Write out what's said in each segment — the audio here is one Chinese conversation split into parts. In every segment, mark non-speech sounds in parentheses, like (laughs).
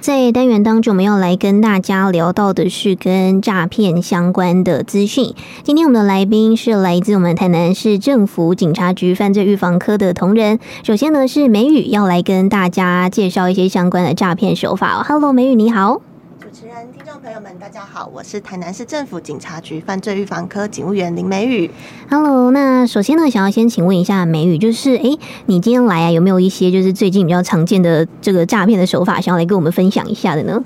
在单元当中，我们要来跟大家聊到的是跟诈骗相关的资讯。今天我们的来宾是来自我们台南市政府警察局犯罪预防科的同仁。首先呢，是梅雨要来跟大家介绍一些相关的诈骗手法。Hello，美语你好。听众朋友们，大家好，我是台南市政府警察局犯罪预防科警务员林美宇。Hello，那首先呢，想要先请问一下美宇，就是哎，你今天来啊，有没有一些就是最近比较常见的这个诈骗的手法，想要来跟我们分享一下的呢？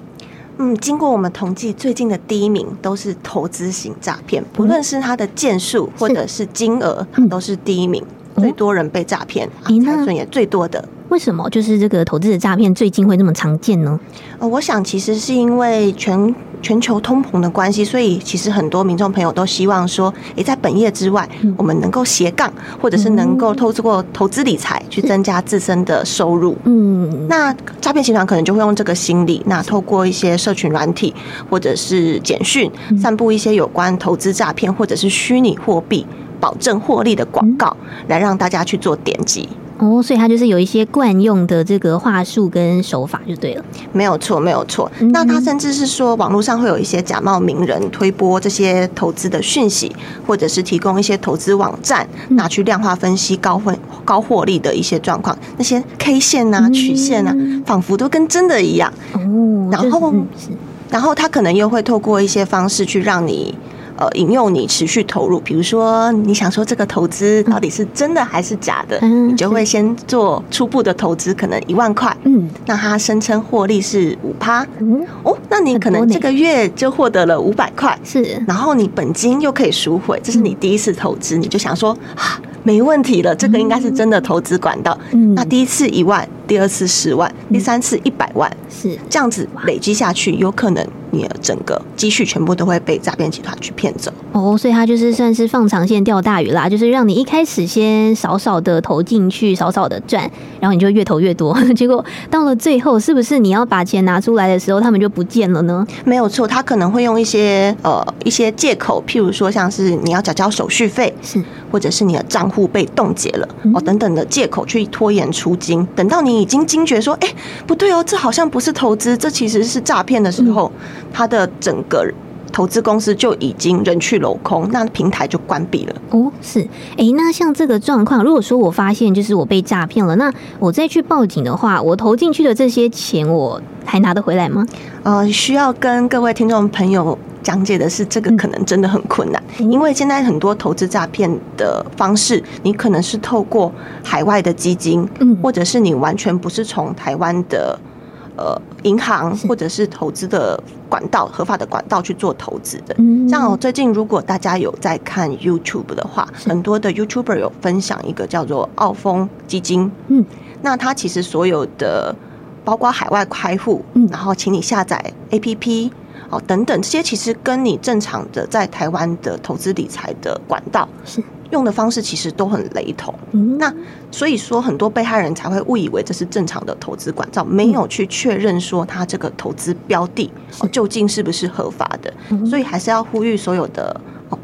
嗯，经过我们统计，最近的第一名都是投资型诈骗，不论是它的件数或者是金额，它都是第一名，最多人被诈骗，财损也最多的。为什么就是这个投资的诈骗最近会那么常见呢？呃，我想其实是因为全全球通膨的关系，所以其实很多民众朋友都希望说，诶，在本业之外，我们能够斜杠，或者是能够透过投资理财去增加自身的收入。嗯，那诈骗集团可能就会用这个心理，那透过一些社群软体或者是简讯，散布一些有关投资诈骗或者是虚拟货币保证获利的广告，来让大家去做点击。哦，所以他就是有一些惯用的这个话术跟手法就对了，没有错，没有错。那他甚至是说，网络上会有一些假冒名人推播这些投资的讯息，或者是提供一些投资网站，拿去量化分析高分高获利的一些状况，那些 K 线啊、曲线啊，仿佛都跟真的一样。哦，然后，然后他可能又会透过一些方式去让你。呃，引诱你持续投入，比如说你想说这个投资到底是真的还是假的，嗯、你就会先做初步的投资，可能一万块，嗯，那他声称获利是五趴，嗯，哦，那你可能这个月就获得了五百块，是，然后你本金又可以赎回，这是你第一次投资，你就想说啊，没问题了，这个应该是真的投资管道，嗯，那第一次一万，第二次十万，第三次一百万，是。这样子累积下去，有可能。你的整个积蓄全部都会被诈骗集团去骗走哦，所以他就是算是放长线钓大鱼啦，就是让你一开始先少少的投进去，少少的赚，然后你就越投越多，(laughs) 结果到了最后，是不是你要把钱拿出来的时候，他们就不见了呢？没有错，他可能会用一些呃一些借口，譬如说像是你要缴交手续费，是，或者是你的账户被冻结了哦等等的借口去拖延出金，等到你已经惊觉说，哎，不对哦，这好像不是投资，这其实是诈骗的时候。嗯他的整个投资公司就已经人去楼空，那平台就关闭了。哦，是，哎，那像这个状况，如果说我发现就是我被诈骗了，那我再去报警的话，我投进去的这些钱，我还拿得回来吗？呃，需要跟各位听众朋友讲解的是，这个可能真的很困难，嗯、因为现在很多投资诈骗的方式，你可能是透过海外的基金，嗯，或者是你完全不是从台湾的。呃，银行或者是投资的管道，合法的管道去做投资的。像我最近，如果大家有在看 YouTube 的话，很多的 YouTuber 有分享一个叫做澳丰基金。嗯，那它其实所有的包括海外开户，然后请你下载 APP 哦等等，这些其实跟你正常的在台湾的投资理财的管道是。用的方式其实都很雷同，那所以说很多被害人才会误以为这是正常的投资管道，没有去确认说他这个投资标的究竟是不是合法的，所以还是要呼吁所有的。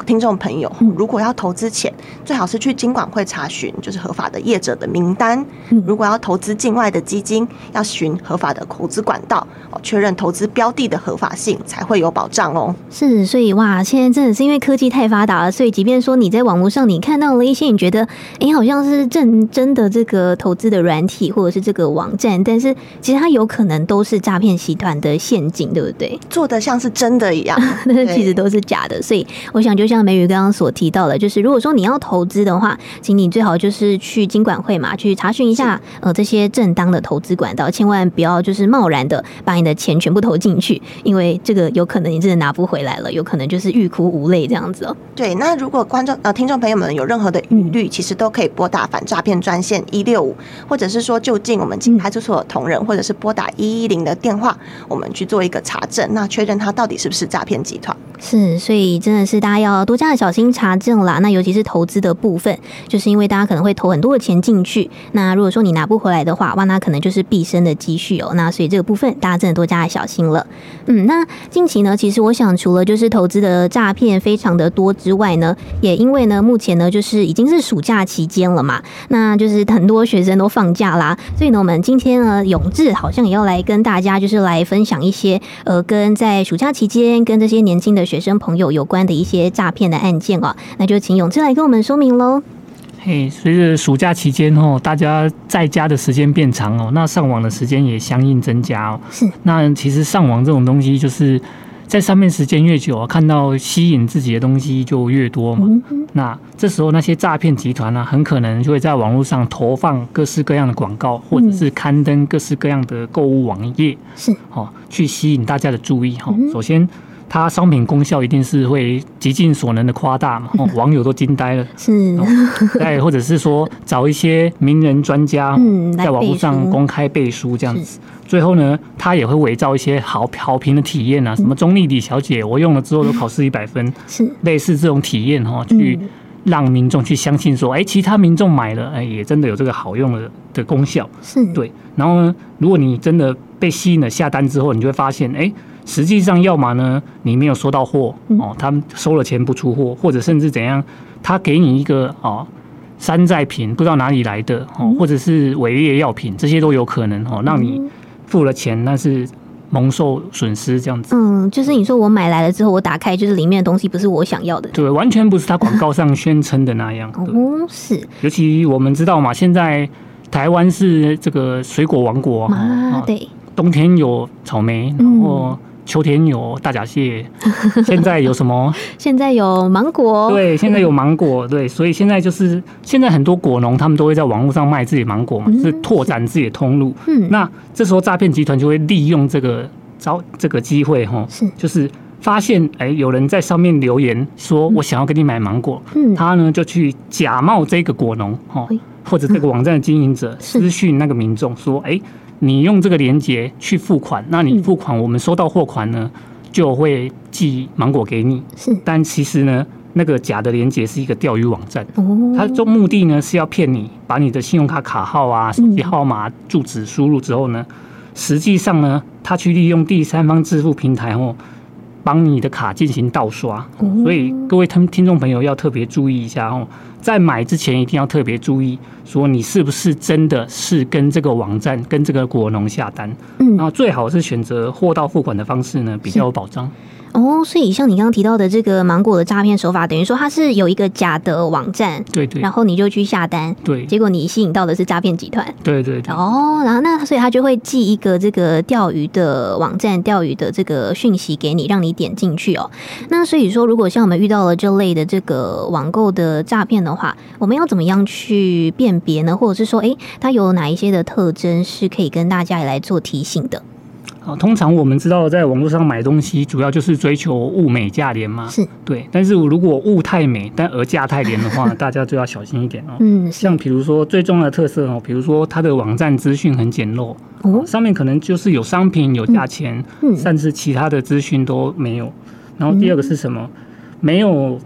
听众朋友，如果要投资前，最好是去金管会查询，就是合法的业者的名单。如果要投资境外的基金，要寻合法的投资管道，哦，确认投资标的的合法性，才会有保障哦。是，所以哇，现在真的是因为科技太发达了，所以即便说你在网络上你看到了一些你觉得哎、欸、好像是正真的这个投资的软体或者是这个网站，但是其实它有可能都是诈骗集团的陷阱，对不对？做的像是真的一样，(laughs) 但是其实都是假的。所以我想。就像梅雨刚刚所提到的，就是如果说你要投资的话，请你最好就是去金管会嘛，去查询一下呃这些正当的投资管道，千万不要就是贸然的把你的钱全部投进去，因为这个有可能你真的拿不回来了，有可能就是欲哭无泪这样子哦。对，那如果观众呃听众朋友们有任何的疑虑，其实都可以拨打反诈骗专线一六五，或者是说就近我们警派出所的同仁，或者是拨打一一零的电话，我们去做一个查证，那确认他到底是不是诈骗集团。是，所以真的是大家要多加的小心查证啦。那尤其是投资的部分，就是因为大家可能会投很多的钱进去，那如果说你拿不回来的话，哇，那可能就是毕生的积蓄哦。那所以这个部分大家真的多加的小心了。嗯，那近期呢，其实我想除了就是投资的诈骗非常的多之外呢，也因为呢，目前呢就是已经是暑假期间了嘛，那就是很多学生都放假啦，所以呢，我们今天呢，永志好像也要来跟大家就是来分享一些呃，跟在暑假期间跟这些年轻的学生朋友有关的一些诈骗的案件哦，那就请永志来跟我们说明喽。嘿，随着暑假期间哦，大家在家的时间变长哦，那上网的时间也相应增加哦。是，那其实上网这种东西，就是在上面时间越久啊，看到吸引自己的东西就越多嘛。那这时候那些诈骗集团呢，很可能就会在网络上投放各式各样的广告，或者是刊登各式各样的购物网页，是哦，去吸引大家的注意哈。首先。它商品功效一定是会极尽所能的夸大嘛，(laughs) 哦，网友都惊呆了。是，再或者是说找一些名人专家，在网络上公开背书这样子。最后呢，他也会伪造一些好好评的体验啊，什么中立李小姐，我用了之后都考试一百分，是类似这种体验哈，去让民众去相信说，哎，其他民众买了，哎，也真的有这个好用的的功效。是对。然后呢，如果你真的被吸引了下单之后，你就会发现，哎。实际上，要么呢，你没有收到货哦，他们收了钱不出货，或者甚至怎样，他给你一个哦山寨品，不知道哪里来的哦，或者是伪劣药品，这些都有可能哦，让你付了钱，但是蒙受损失这样子。嗯，就是你说我买来了之后，我打开就是里面的东西不是我想要的，对，完全不是他广告上宣称的那样。哦，是。尤其我们知道嘛，现在台湾是这个水果王国啊，对，冬天有草莓，然后。秋田有大闸蟹，(laughs) 现在有什么？现在有芒果。对，现在有芒果。对，所以现在就是现在很多果农他们都会在网络上卖自己芒果嘛，是拓展自己的通路。嗯，那这时候诈骗集团就会利用这个招这个机会哈，是就是发现哎有人在上面留言说我想要跟你买芒果，嗯，他呢就去假冒这个果农哈，或者这个网站的经营者私讯那个民众说哎。你用这个链接去付款，那你付款，我们收到货款呢，就会寄芒果给你。是，但其实呢，那个假的链接是一个钓鱼网站。哦，它的目的呢是要骗你，把你的信用卡卡号啊、手机号码、住址输入之后呢，实际上呢，它去利用第三方支付平台哦。帮你的卡进行盗刷，所以各位听听众朋友要特别注意一下哦，在买之前一定要特别注意，说你是不是真的是跟这个网站、跟这个果农下单，嗯，然后最好是选择货到付款的方式呢，比较有保障。哦，所以像你刚刚提到的这个芒果的诈骗手法，等于说它是有一个假的网站，对对，然后你就去下单，对，结果你吸引到的是诈骗集团，对对对。哦，然后那所以他就会寄一个这个钓鱼的网站、钓鱼的这个讯息给你，让你点进去哦。那所以说，如果像我们遇到了这类的这个网购的诈骗的话，我们要怎么样去辨别呢？或者是说，哎，它有哪一些的特征是可以跟大家来做提醒的？通常我们知道，在网络上买东西，主要就是追求物美价廉嘛。是对，但是如果物太美，但而价太廉的话，(laughs) 大家就要小心一点哦。嗯，像比如说最重要的特色哦，比如说它的网站资讯很简陋，哦，上面可能就是有商品、有价钱，嗯，甚至其他的资讯都没有。然后第二个是什么？没有。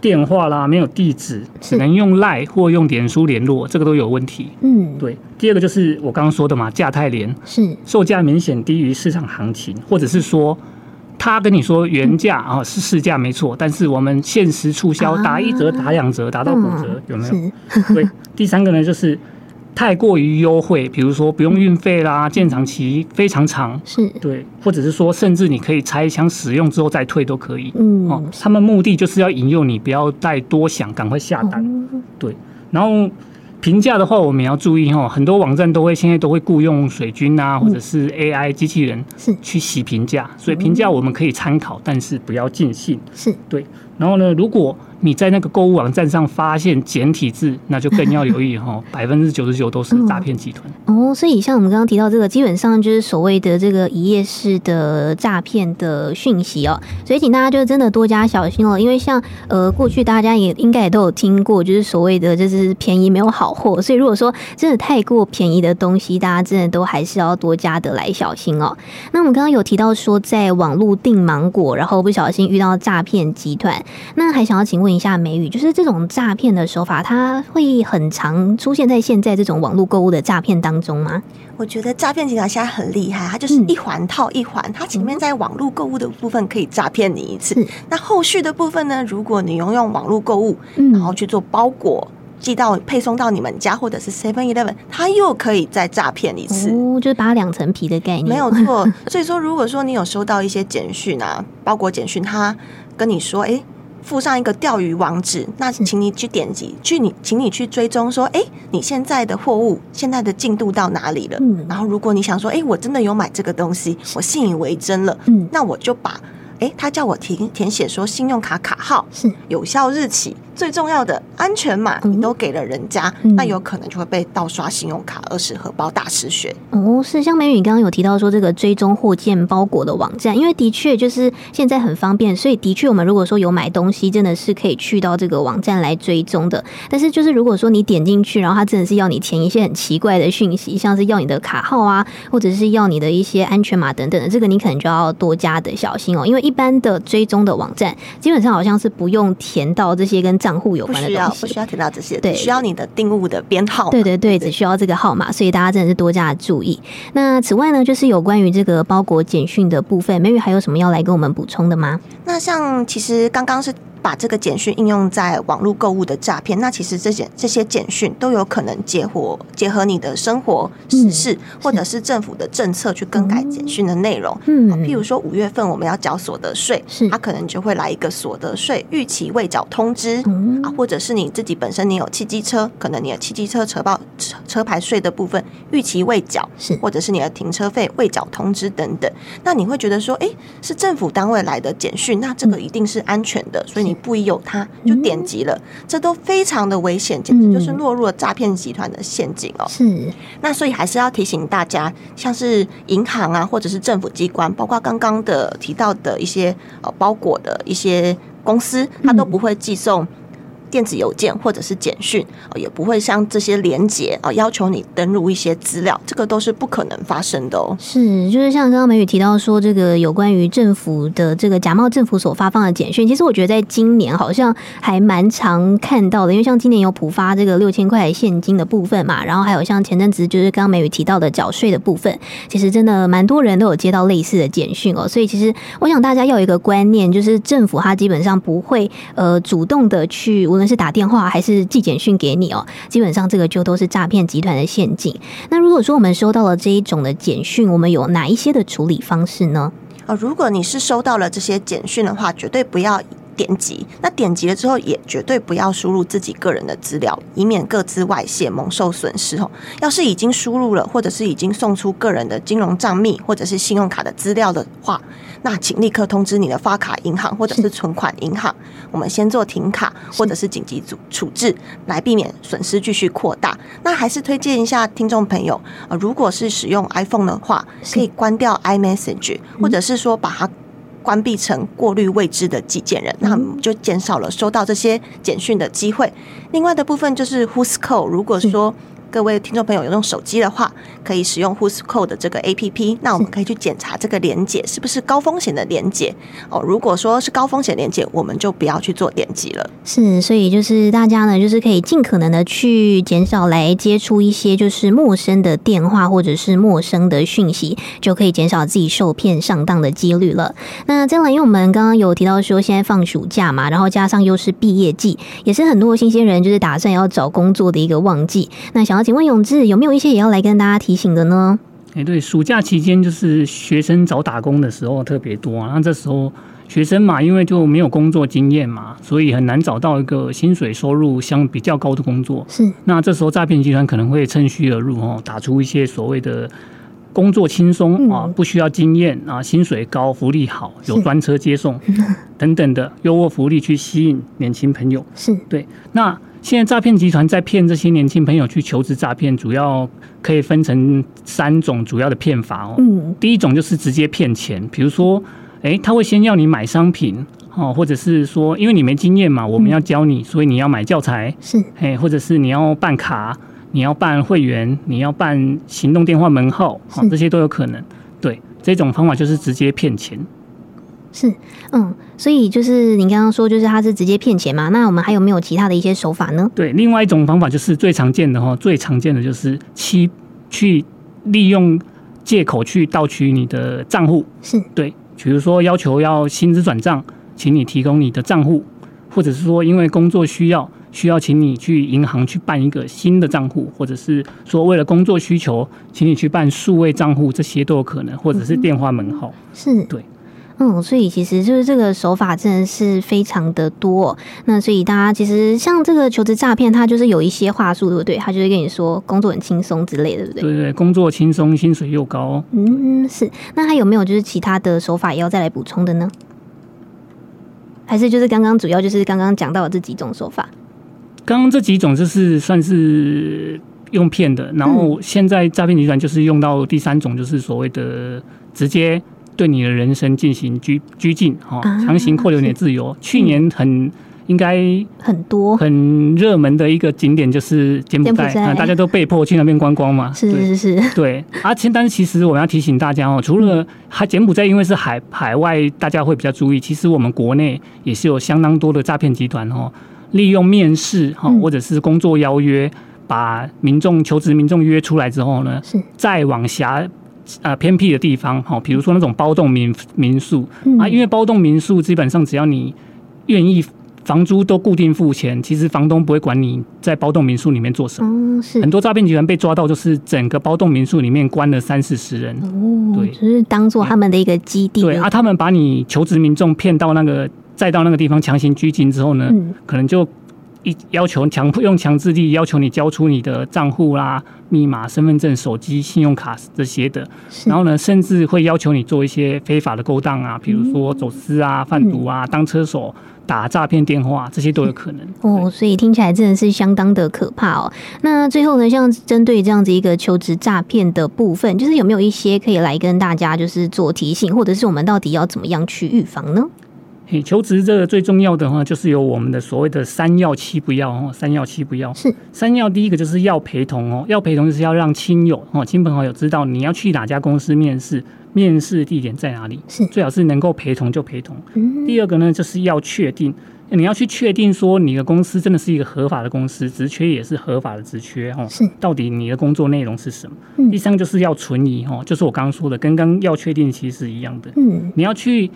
电话啦，没有地址，只能用 LINE 或用脸书联络，这个都有问题。嗯，对。第二个就是我刚刚说的嘛，价太廉，是售价明显低于市场行情，或者是说他跟你说原价啊是市价没错，但是我们限时促销，打一折、打两折，打到五折，有没有？对。第三个呢，就是。太过于优惠，比如说不用运费啦，建厂期非常长，是。对，或者是说甚至你可以拆箱使用之后再退都可以。嗯，哦，他们目的就是要引诱你不要再多想，赶快下单。对，然后评价的话，我们也要注意哈，很多网站都会现在都会雇佣水军啊，或者是 AI 机器人是。去洗评价，所以评价我们可以参考，但是不要尽信。是。对，然后呢，如果你在那个购物网站上发现简体字，那就更要留意哈，(laughs) 百分之九十九都是诈骗集团。哦，所以像我们刚刚提到这个，基本上就是所谓的这个一页式的诈骗的讯息哦，所以请大家就真的多加小心哦，因为像呃过去大家也应该也都有听过，就是所谓的就是便宜没有好货，所以如果说真的太过便宜的东西，大家真的都还是要多加的来小心哦。那我们刚刚有提到说，在网络订芒果，然后不小心遇到诈骗集团，那还想要请问一下美语，就是这种诈骗的手法，它会很常出现在现在这种网络购物的诈骗当中吗？我觉得诈骗集团现在很厉害，它就是一环套一环，它前面在网络购物的部分可以诈骗你一次，那后续的部分呢，如果你用用网络购物，然后去做包裹。寄到配送到你们家，或者是 Seven Eleven，他又可以再诈骗一次，哦，就是扒两层皮的概念，没有错。(laughs) 所以说，如果说你有收到一些简讯啊，包裹简讯，他跟你说，哎、欸，附上一个钓鱼网址，那请你去点击，去你，请你去追踪，说，哎、欸，你现在的货物现在的进度到哪里了？嗯，然后如果你想说，哎、欸，我真的有买这个东西，我信以为真了，嗯，那我就把，哎、欸，他叫我填填写说信用卡卡号是有效日期。最重要的安全码你都给了人家，嗯、那有可能就会被盗刷信用卡，二十荷包大失血。哦，是像美女你刚刚有提到说这个追踪货件包裹的网站，因为的确就是现在很方便，所以的确我们如果说有买东西，真的是可以去到这个网站来追踪的。但是就是如果说你点进去，然后他真的是要你填一些很奇怪的讯息，像是要你的卡号啊，或者是要你的一些安全码等等的，这个你可能就要多加的小心哦。因为一般的追踪的网站，基本上好像是不用填到这些跟账户有关的东西，不需要，不需要填到这些，对，需要你的订物的编号。对对对，只需要这个号码，所以大家真的是多加注意。那此外呢，就是有关于这个包裹简讯的部分，美女还有什么要来跟我们补充的吗？那像其实刚刚是。把这个简讯应用在网络购物的诈骗，那其实这些这些简讯都有可能结合结合你的生活时事，嗯、或者是政府的政策去更改简讯的内容。嗯，譬如说五月份我们要缴所得税，是。它可能就会来一个所得税预期未缴通知，嗯、啊，或者是你自己本身你有汽机车，可能你的汽机车车报车车牌税的部分预期未缴，是。或者是你的停车费未缴通知等等，那你会觉得说，哎，是政府单位来的简讯，那这个一定是安全的，所以。你不疑有他，就点击了，这都非常的危险，简直就是落入了诈骗集团的陷阱哦。是，那所以还是要提醒大家，像是银行啊，或者是政府机关，包括刚刚的提到的一些呃包裹的一些公司，它都不会寄送。电子邮件或者是简讯，也不会像这些连结啊，要求你登录一些资料，这个都是不可能发生的哦。是，就是像刚刚美语提到说，这个有关于政府的这个假冒政府所发放的简讯，其实我觉得在今年好像还蛮常看到的，因为像今年有普发这个六千块现金的部分嘛，然后还有像前阵子就是刚刚美语提到的缴税的部分，其实真的蛮多人都有接到类似的简讯哦。所以其实我想大家要有一个观念，就是政府它基本上不会呃主动的去。无论是打电话还是寄简讯给你哦，基本上这个就都是诈骗集团的陷阱。那如果说我们收到了这一种的简讯，我们有哪一些的处理方式呢？哦，如果你是收到了这些简讯的话，绝对不要。点击，那点击了之后也绝对不要输入自己个人的资料，以免各自外泄，蒙受损失哦。要是已经输入了，或者是已经送出个人的金融账密或者是信用卡的资料的话，那请立刻通知你的发卡银行或者是存款银行，我们先做停卡或者是紧急处处置，来避免损失继续扩大。那还是推荐一下听众朋友啊，如果是使用 iPhone 的话，可以关掉 iMessage，或者是说把它。关闭成过滤未知的寄件人，那就减少了收到这些简讯的机会。另外的部分就是 Whoscall，如果说。各位听众朋友，有用手机的话，可以使用 Who's Code 的这个 APP。那我们可以去检查这个连接是不是高风险的连接哦。如果说是高风险连接，我们就不要去做点击了。是，所以就是大家呢，就是可以尽可能的去减少来接触一些就是陌生的电话或者是陌生的讯息，就可以减少自己受骗上当的几率了。那再来，因为我们刚刚有提到说现在放暑假嘛，然后加上又是毕业季，也是很多新鲜人就是打算要找工作的一个旺季。那想。请问永志有没有一些也要来跟大家提醒的呢？哎，对，暑假期间就是学生找打工的时候特别多啊。那这时候学生嘛，因为就没有工作经验嘛，所以很难找到一个薪水收入相比较高的工作。是，那这时候诈骗集团可能会趁虚而入哦，打出一些所谓的。工作轻松啊，不需要经验啊，薪水高，福利好，有专车接送 (laughs) 等等的优渥福利去吸引年轻朋友。是对。那现在诈骗集团在骗这些年轻朋友去求职诈骗，主要可以分成三种主要的骗法哦。嗯。第一种就是直接骗钱，比如说，哎，他会先要你买商品哦，或者是说，因为你没经验嘛，我们要教你，所以你要买教材。是。哎，或者是你要办卡。你要办会员，你要办行动电话门号，好，这些都有可能。对，这种方法就是直接骗钱。是，嗯，所以就是你刚刚说，就是他是直接骗钱嘛？那我们还有没有其他的一些手法呢？对，另外一种方法就是最常见的哈，最常见的就是欺去利用借口去盗取你的账户。是对，比如说要求要薪资转账，请你提供你的账户，或者是说因为工作需要。需要请你去银行去办一个新的账户，或者是说为了工作需求，请你去办数位账户，这些都有可能，或者是电话门号。是对，嗯，所以其实就是这个手法真的是非常的多。那所以大家其实像这个求职诈骗，它就是有一些话术，对不对？他就会跟你说工作很轻松之类的，对不对？对对，工作轻松，薪水又高。嗯，是。那还有没有就是其他的手法也要再来补充的呢？还是就是刚刚主要就是刚刚讲到的这几种手法？刚刚这几种就是算是用骗的，然后现在诈骗集团就是用到第三种，就是所谓的直接对你的人生进行拘拘禁，哈，强行扣留你的自由。去年很应该很多很热门的一个景点就是柬埔寨，大家都被迫去那边观光嘛。是是是，对。而且，但是其实我们要提醒大家哦，除了还柬埔寨，因为是海海外，大家会比较注意。其实我们国内也是有相当多的诈骗集团哦。利用面试哈，或者是工作邀约，把民众求职民众约出来之后呢，是再往狭呃偏僻的地方哈，比如说那种包栋民民宿啊，因为包栋民宿基本上只要你愿意，房租都固定付钱，其实房东不会管你在包栋民宿里面做什么。是很多诈骗集团被抓到，就是整个包栋民宿里面关了三四十人，哦，对，就是当做他们的一个基地。对啊，他们把你求职民众骗到那个。再到那个地方强行拘禁之后呢，嗯、可能就一要求强迫用强制力要求你交出你的账户啦、密码、身份证、手机、信用卡这些的，然后呢，甚至会要求你做一些非法的勾当啊，比如说走私啊、贩毒啊、当车手、打诈骗电话，这些都有可能。哦，所以听起来真的是相当的可怕哦。那最后呢，像针对这样子一个求职诈骗的部分，就是有没有一些可以来跟大家就是做提醒，或者是我们到底要怎么样去预防呢？求职这个最重要的话，就是有我们的所谓的三要七不要哦，三要七不要是三要，第一个就是要陪同哦，要陪同就是要让亲友哦、亲朋好友知道你要去哪家公司面试，面试地点在哪里，是最好是能够陪同就陪同。第二个呢，就是要确定你要去确定说你的公司真的是一个合法的公司，职缺也是合法的职缺哦，是到底你的工作内容是什么？第三个就是要存疑哦，就是我刚刚说的，跟刚要确定其实是一样的。嗯，你要去。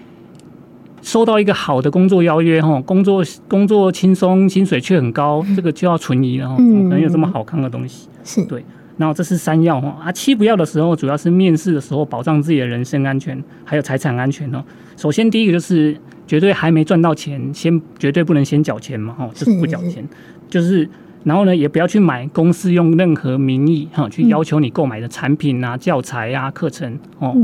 收到一个好的工作邀约，哈，工作工作轻松，薪水却很高，这个就要存疑了，哈，怎么可能有这么好看的东西？是。对，然后这是三要，哈，啊，七不要的时候，主要是面试的时候保障自己的人身安全，还有财产安全哦。首先第一个就是绝对还没赚到钱，先绝对不能先缴钱嘛，哈，就是不缴钱，就是，然后呢，也不要去买公司用任何名义哈去要求你购买的产品啊、教材啊、课程哦。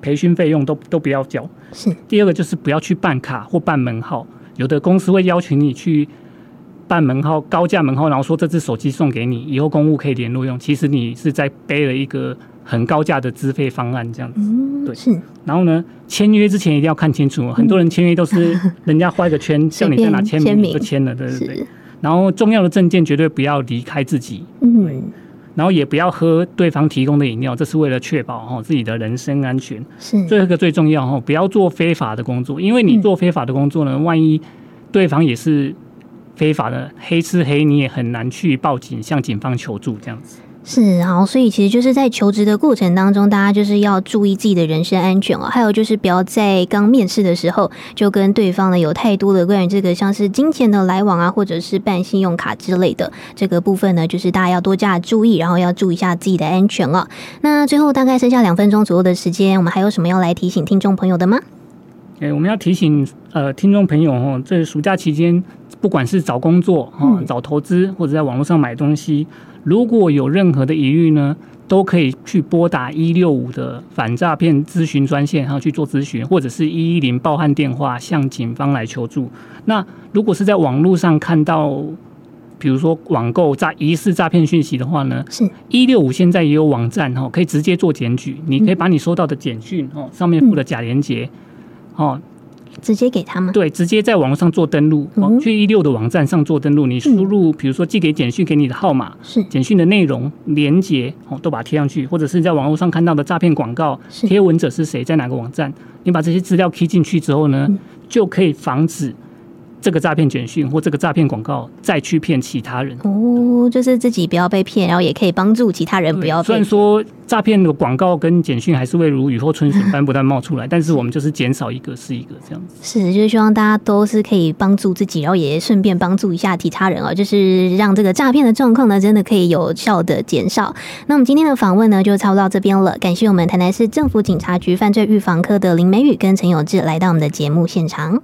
培训费用都都不要交。是第二个就是不要去办卡或办门号，有的公司会邀请你去办门号，高价门号，然后说这只手机送给你，以后公务可以联络用。其实你是在背了一个很高价的资费方案，这样子。嗯，对。是。然后呢，签约之前一定要看清楚，很多人签约都是人家画一个圈，(laughs) 叫你在哪签名就签了，对对对。然后重要的证件绝对不要离开自己。嗯。然后也不要喝对方提供的饮料，这是为了确保哈自己的人身安全。是最后一个最重要哈，不要做非法的工作，因为你做非法的工作呢，万一对方也是非法的黑吃黑，你也很难去报警向警方求助这样子。是，好，所以其实就是在求职的过程当中，大家就是要注意自己的人身安全哦。还有就是不要在刚面试的时候就跟对方呢有太多的关于这个像是金钱的来往啊，或者是办信用卡之类的这个部分呢，就是大家要多加注意，然后要注意一下自己的安全哦。那最后大概剩下两分钟左右的时间，我们还有什么要来提醒听众朋友的吗？哎，我们要提醒呃听众朋友哦，这暑假期间不管是找工作哈、找投资或者在网络上买东西。如果有任何的疑虑呢，都可以去拨打一六五的反诈骗咨询专线，然后去做咨询，或者是一一零报案电话向警方来求助。那如果是在网络上看到，比如说网购诈疑似诈骗讯息的话呢，是一六五现在也有网站哈，可以直接做检举，你可以把你收到的简讯哦，上面附的假连接哦。直接给他们对，直接在网络上做登录，嗯、去一六的网站上做登录。你输入，比如说寄给简讯给你的号码，是简讯的内容、连接哦，都把它贴上去，或者是在网络上看到的诈骗广告，贴文者是谁，在哪个网站，你把这些资料 key 进去之后呢，嗯、就可以防止。这个诈骗简讯或这个诈骗广告再去骗其他人哦，就是自己不要被骗，然后也可以帮助其他人不要被。虽然说诈骗的广告跟简讯还是会如雨后春笋般不断冒出来，但是我们就是减少一个是一个这样子。是，就是希望大家都是可以帮助自己，然后也顺便帮助一下其他人哦，就是让这个诈骗的状况呢，真的可以有效的减少。那我们今天的访问呢，就差不多到这边了。感谢我们台南市政府警察局犯罪预防科的林美雨跟陈有志来到我们的节目现场。